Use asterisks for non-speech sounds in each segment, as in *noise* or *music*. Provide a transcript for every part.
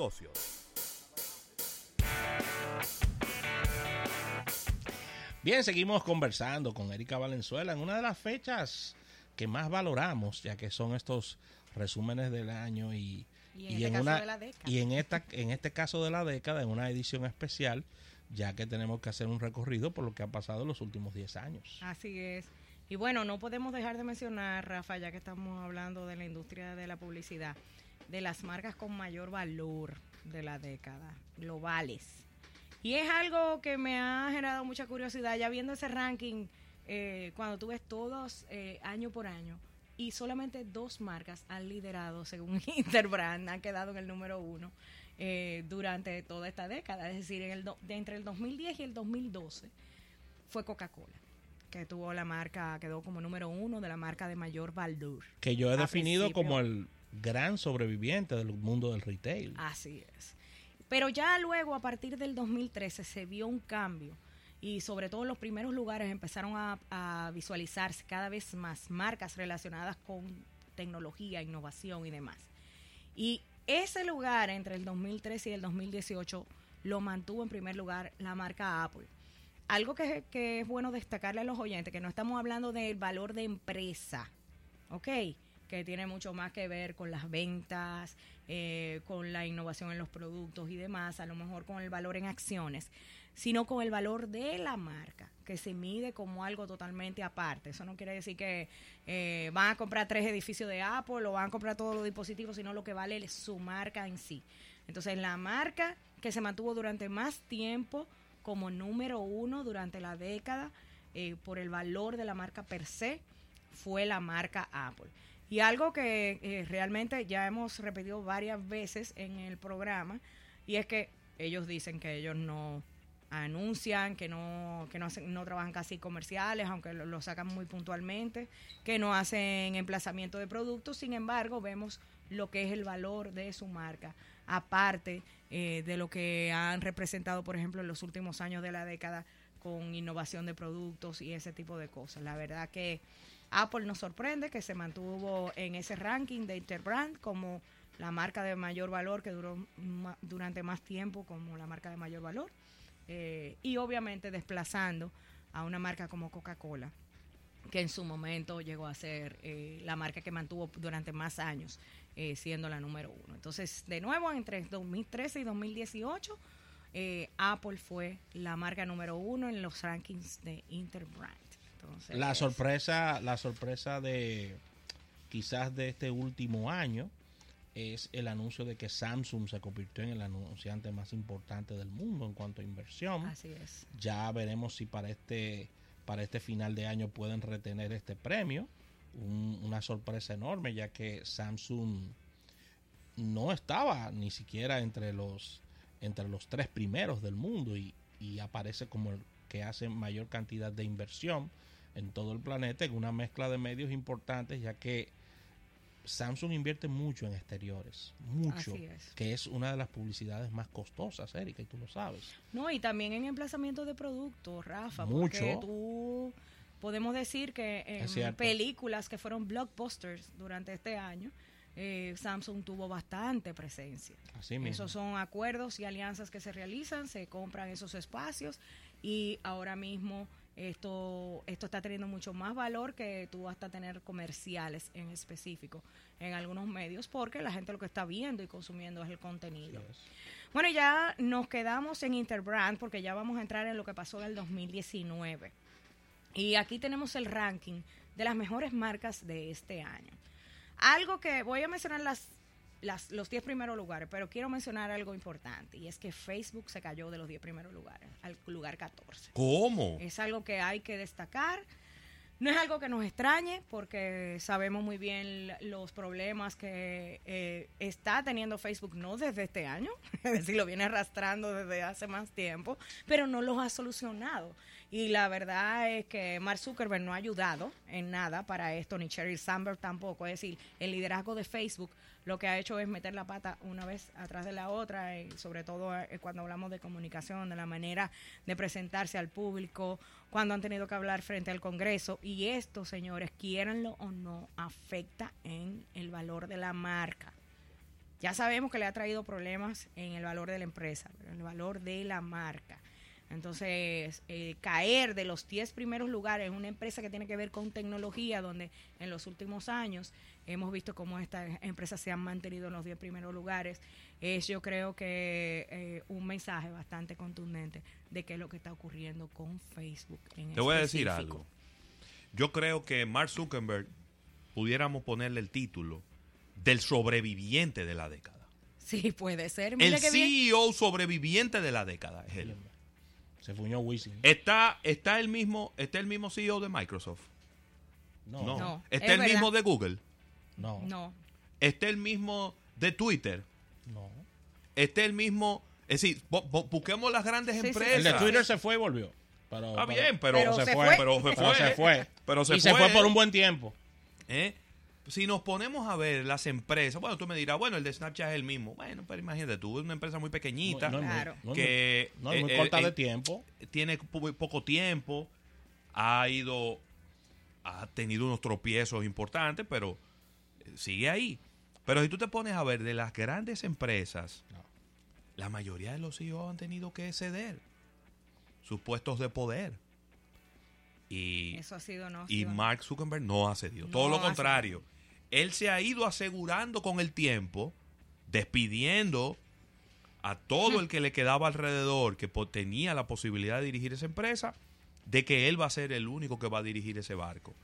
negocios. Bien, seguimos conversando con Erika Valenzuela en una de las fechas que más valoramos, ya que son estos resúmenes del año y, y en, este una, y en esta en este caso de la década en una edición especial, ya que tenemos que hacer un recorrido por lo que ha pasado en los últimos 10 años. Así es. Y bueno, no podemos dejar de mencionar, Rafa, ya que estamos hablando de la industria de la publicidad, de las marcas con mayor valor de la década, globales. Y es algo que me ha generado mucha curiosidad, ya viendo ese ranking, eh, cuando tú ves todos eh, año por año, y solamente dos marcas han liderado, según *laughs* Interbrand, han quedado en el número uno eh, durante toda esta década, es decir, en el do- de entre el 2010 y el 2012 fue Coca-Cola, que tuvo la marca, quedó como número uno de la marca de mayor valor. Que yo he definido como el gran sobreviviente del mundo del retail. Así es. Pero ya luego, a partir del 2013, se vio un cambio y sobre todo en los primeros lugares empezaron a, visualizarse cada vez más marcas relacionadas con tecnología, innovación y demás. Y ese lugar entre el 2013 y el 2018 lo mantuvo en primer lugar la marca Apple. Algo que, que es bueno destacarle a los oyentes, que no estamos hablando del valor de empresa, ¿ok? Que tiene mucho más que ver con las ventas, eh, con la innovación en los productos y demás, a lo mejor con el valor en acciones, sino con el valor de la marca, que se mide como algo totalmente aparte. Eso no quiere decir que eh, van a comprar tres edificios de Apple o van a comprar todos los dispositivos, sino lo que vale es su marca en sí. Entonces, la marca que se mantuvo durante más tiempo como número uno durante la década eh, por el valor de la marca per se fue la marca Apple. Y algo que eh, realmente ya hemos repetido varias veces en el programa, y es que ellos dicen que ellos no anuncian, que no, que no, hacen, no trabajan casi comerciales, aunque lo, lo sacan muy puntualmente, que no hacen emplazamiento de productos, sin embargo vemos lo que es el valor de su marca, aparte eh, de lo que han representado, por ejemplo, en los últimos años de la década con innovación de productos y ese tipo de cosas. La verdad que Apple nos sorprende que se mantuvo en ese ranking de Interbrand como la marca de mayor valor que duró durante más tiempo como la marca de mayor valor eh, y obviamente desplazando a una marca como Coca-Cola que en su momento llegó a ser eh, la marca que mantuvo durante más años eh, siendo la número uno. Entonces, de nuevo, entre 2013 y 2018, eh, Apple fue la marca número uno en los rankings de Interbrand. Entonces, La es- sorpresa, la sorpresa de quizás de este último año es el anuncio de que Samsung se convirtió en el anunciante más importante del mundo en cuanto a inversión. Así es. Ya veremos si para este para este final de año pueden retener este premio. Un- una sorpresa enorme ya que Samsung no estaba ni siquiera entre los entre los tres primeros del mundo y, y aparece como el que hace mayor cantidad de inversión en todo el planeta en una mezcla de medios importantes ya que Samsung invierte mucho en exteriores, mucho, es. que es una de las publicidades más costosas, Erika, y tú lo sabes. No, y también en emplazamiento de productos, Rafa. Mucho. Porque tú podemos decir que en películas que fueron blockbusters durante este año, eh, Samsung tuvo bastante presencia. Así mismo. Esos son acuerdos y alianzas que se realizan, se compran esos espacios y ahora mismo esto, esto está teniendo mucho más valor que tú hasta tener comerciales en específico en algunos medios porque la gente lo que está viendo y consumiendo es el contenido. Es. Bueno, ya nos quedamos en Interbrand porque ya vamos a entrar en lo que pasó en el 2019. Y aquí tenemos el ranking de las mejores marcas de este año. Algo que voy a mencionar las, las, los 10 primeros lugares, pero quiero mencionar algo importante y es que Facebook se cayó de los 10 primeros lugares al lugar 14. ¿Cómo? Es algo que hay que destacar. No es algo que nos extrañe porque sabemos muy bien los problemas que eh, está teniendo Facebook, no desde este año, *laughs* es decir, lo viene arrastrando desde hace más tiempo, pero no los ha solucionado. Y la verdad es que Mark Zuckerberg no ha ayudado en nada para esto, ni Sheryl Sandberg tampoco. Es decir, el liderazgo de Facebook lo que ha hecho es meter la pata una vez atrás de la otra, y sobre todo eh, cuando hablamos de comunicación, de la manera de presentarse al público, cuando han tenido que hablar frente al Congreso. Y esto, señores, quieranlo o no, afecta en el valor de la marca. Ya sabemos que le ha traído problemas en el valor de la empresa, en el valor de la marca. Entonces, eh, caer de los 10 primeros lugares en una empresa que tiene que ver con tecnología, donde en los últimos años hemos visto cómo estas empresas se han mantenido en los 10 primeros lugares, es yo creo que eh, un mensaje bastante contundente de qué es lo que está ocurriendo con Facebook. En Te voy a decir algo. Yo creo que Mark Zuckerberg pudiéramos ponerle el título del sobreviviente de la década. Sí, puede ser. el CEO sobreviviente de la década es él. Se fuñó Wisin. ¿Está, está, el mismo, ¿Está el mismo CEO de Microsoft? No. no. ¿Está el mismo de Google? No. No. ¿Está el mismo de Twitter? No. ¿Está el mismo... Es decir, busquemos las grandes empresas. El de Twitter se fue y volvió. Pero, Está bien, pero, se, fue, Pero se fue. se fue. Pero se y se fue por un buen tiempo. ¿Eh? Si nos ponemos a ver las empresas, bueno, tú me dirás, bueno, el de Snapchat es el mismo. Bueno, pero imagínate, tú es una empresa muy pequeñita claro. que no, es muy, corta de tiempo. Tiene poco tiempo, ha ido, ha tenido unos tropiezos importantes, pero sigue ahí. Pero si tú te pones a ver de las grandes empresas, la mayoría de los CEOs han tenido que ceder sus puestos de poder. Y, Eso ha sido no, y Mark Zuckerberg no ha cedido. Todo lo contrario. Él se ha ido asegurando con el tiempo, despidiendo a todo el que le quedaba alrededor que tenía la posibilidad de dirigir esa empresa, de que él va a ser el único que va a dirigir ese barco.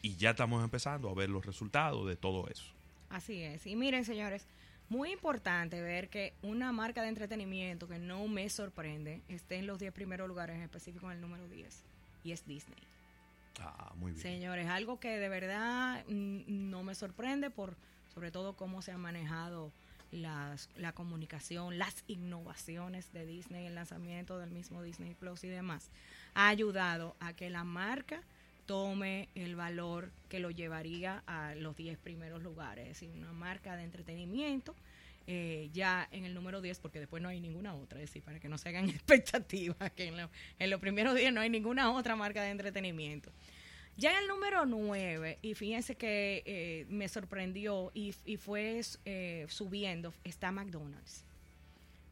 Y ya estamos empezando a ver los resultados de todo eso. Así es. Y miren, señores, muy importante ver que una marca de entretenimiento que no me sorprende esté en los 10 primeros lugares, en específico en el número 10, y es Disney. Ah, muy bien. Señores, algo que de verdad mm, no me sorprende por sobre todo cómo se ha manejado las, la comunicación, las innovaciones de Disney, el lanzamiento del mismo Disney Plus y demás, ha ayudado a que la marca tome el valor que lo llevaría a los 10 primeros lugares. Es decir, una marca de entretenimiento eh, ya en el número 10, porque después no hay ninguna otra, es decir, para que no se hagan *laughs* expectativas, que en, en los primeros 10 no hay ninguna otra marca de entretenimiento. Ya en el número 9, y fíjense que eh, me sorprendió y, fue eh, subiendo, está McDonald's.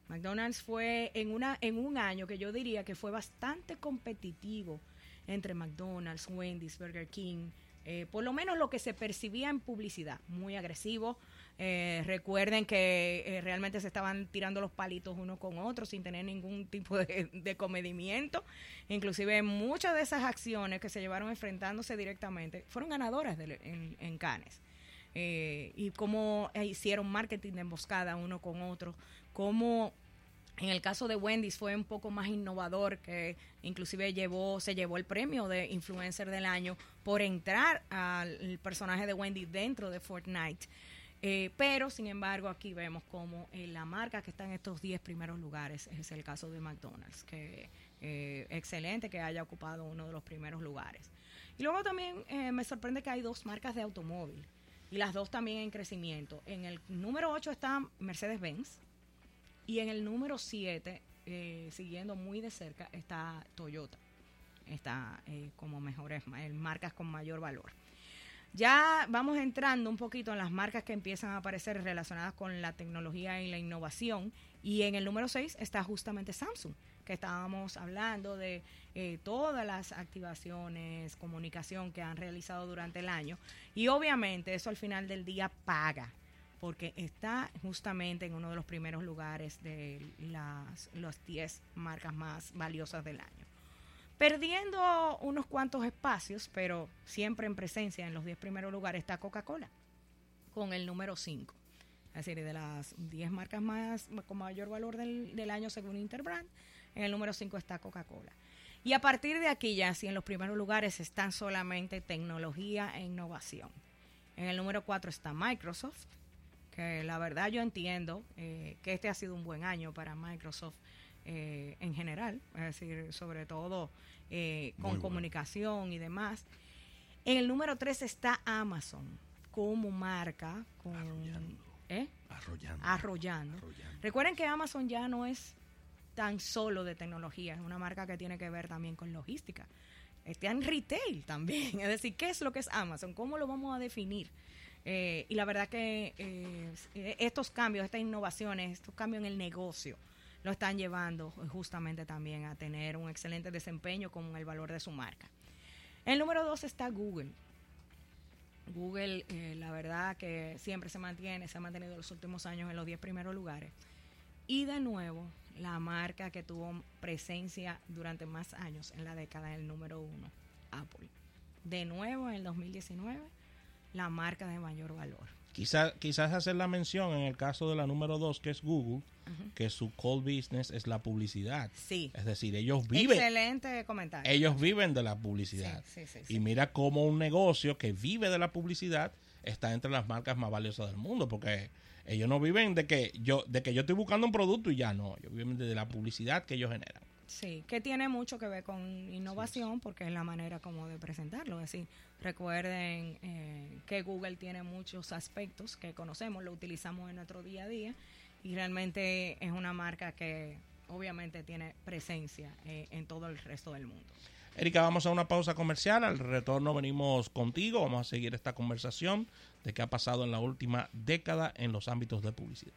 McDonald's fue en, una, en un año que yo diría que fue bastante competitivo entre McDonald's, Wendy's, Burger King, eh, por lo menos lo que se percibía en publicidad, muy agresivo. Eh, recuerden que eh, realmente se estaban tirando los palitos uno con otro sin tener ningún tipo de, comedimiento. Inclusive muchas de esas acciones que se llevaron enfrentándose directamente fueron ganadoras en, en Cannes. y cómo hicieron marketing de emboscada uno con otro, cómo en el caso de Wendy's fue un poco más innovador, que inclusive llevó, se llevó el premio de influencer del año por entrar al personaje de Wendy dentro de Fortnite. Eh, pero, sin embargo, aquí vemos como eh, la marca que está en estos 10 primeros lugares es el caso de McDonald's, que eh, excelente que haya ocupado uno de los primeros lugares. Y luego también me sorprende que hay dos marcas de automóvil y las dos también en crecimiento. En el número 8 está Mercedes-Benz, y en el número 7, eh, siguiendo muy de cerca, está Toyota. Está eh, como mejores marcas con mayor valor. Ya vamos entrando un poquito en las marcas que empiezan a aparecer relacionadas con la tecnología y la innovación. Y en el número 6 está justamente Samsung, que estábamos hablando de eh, todas las activaciones, comunicación que han realizado durante el año. Y obviamente eso al final del día paga porque está justamente en uno de los primeros lugares de las 10 marcas más valiosas del año. Perdiendo unos cuantos espacios, pero siempre en presencia en los 10 primeros lugares está Coca-Cola, con el número 5. Es decir, de las 10 marcas más con mayor valor del, año según Interbrand, en el número 5 está Coca-Cola. Y a partir de aquí ya, si en los primeros lugares están solamente tecnología e innovación. En el número 4 está Microsoft, que la verdad yo entiendo eh, que este ha sido un buen año para Microsoft eh, en general, es decir, sobre todo eh, con comunicación y demás. En el número 3 está Amazon como marca, con, Arrollando. Arrollando. Recuerden que Amazon ya no es tan solo de tecnología, es una marca que tiene que ver también con logística. Está en retail también, *laughs* es decir, ¿qué es lo que es Amazon? ¿Cómo lo vamos a definir? Eh, y la verdad que eh, estos cambios, estas innovaciones, estos cambios en el negocio, lo están llevando justamente también a tener un excelente desempeño con el valor de su marca. El número dos está Google. Google, eh, la verdad que siempre se mantiene, se ha mantenido en los últimos años en los 10 primeros lugares. Y de nuevo, la marca que tuvo presencia durante más años en la década del número uno, Apple. De nuevo, en el 2019, la marca de mayor valor. Quizás quizás hacer la mención en el caso de la número dos, que es Google, que su core business es la publicidad. Sí. Es decir, ellos viven. Excelente comentario. Ellos viven de la publicidad. Sí, sí, y mira cómo un negocio que vive de la publicidad está entre las marcas más valiosas del mundo, porque ellos no viven de que yo de que yo estoy buscando un producto y ya no, ellos viven de la publicidad que ellos generan. Sí, que tiene mucho que ver con innovación porque es la manera como de presentarlo. Es decir, recuerden eh, que Google tiene muchos aspectos que conocemos, lo utilizamos en nuestro día a día y realmente es una marca que obviamente tiene presencia eh, en todo el resto del mundo. Erika, vamos a una pausa comercial. Al retorno venimos contigo. Vamos a seguir esta conversación de qué ha pasado en la última década en los ámbitos de publicidad.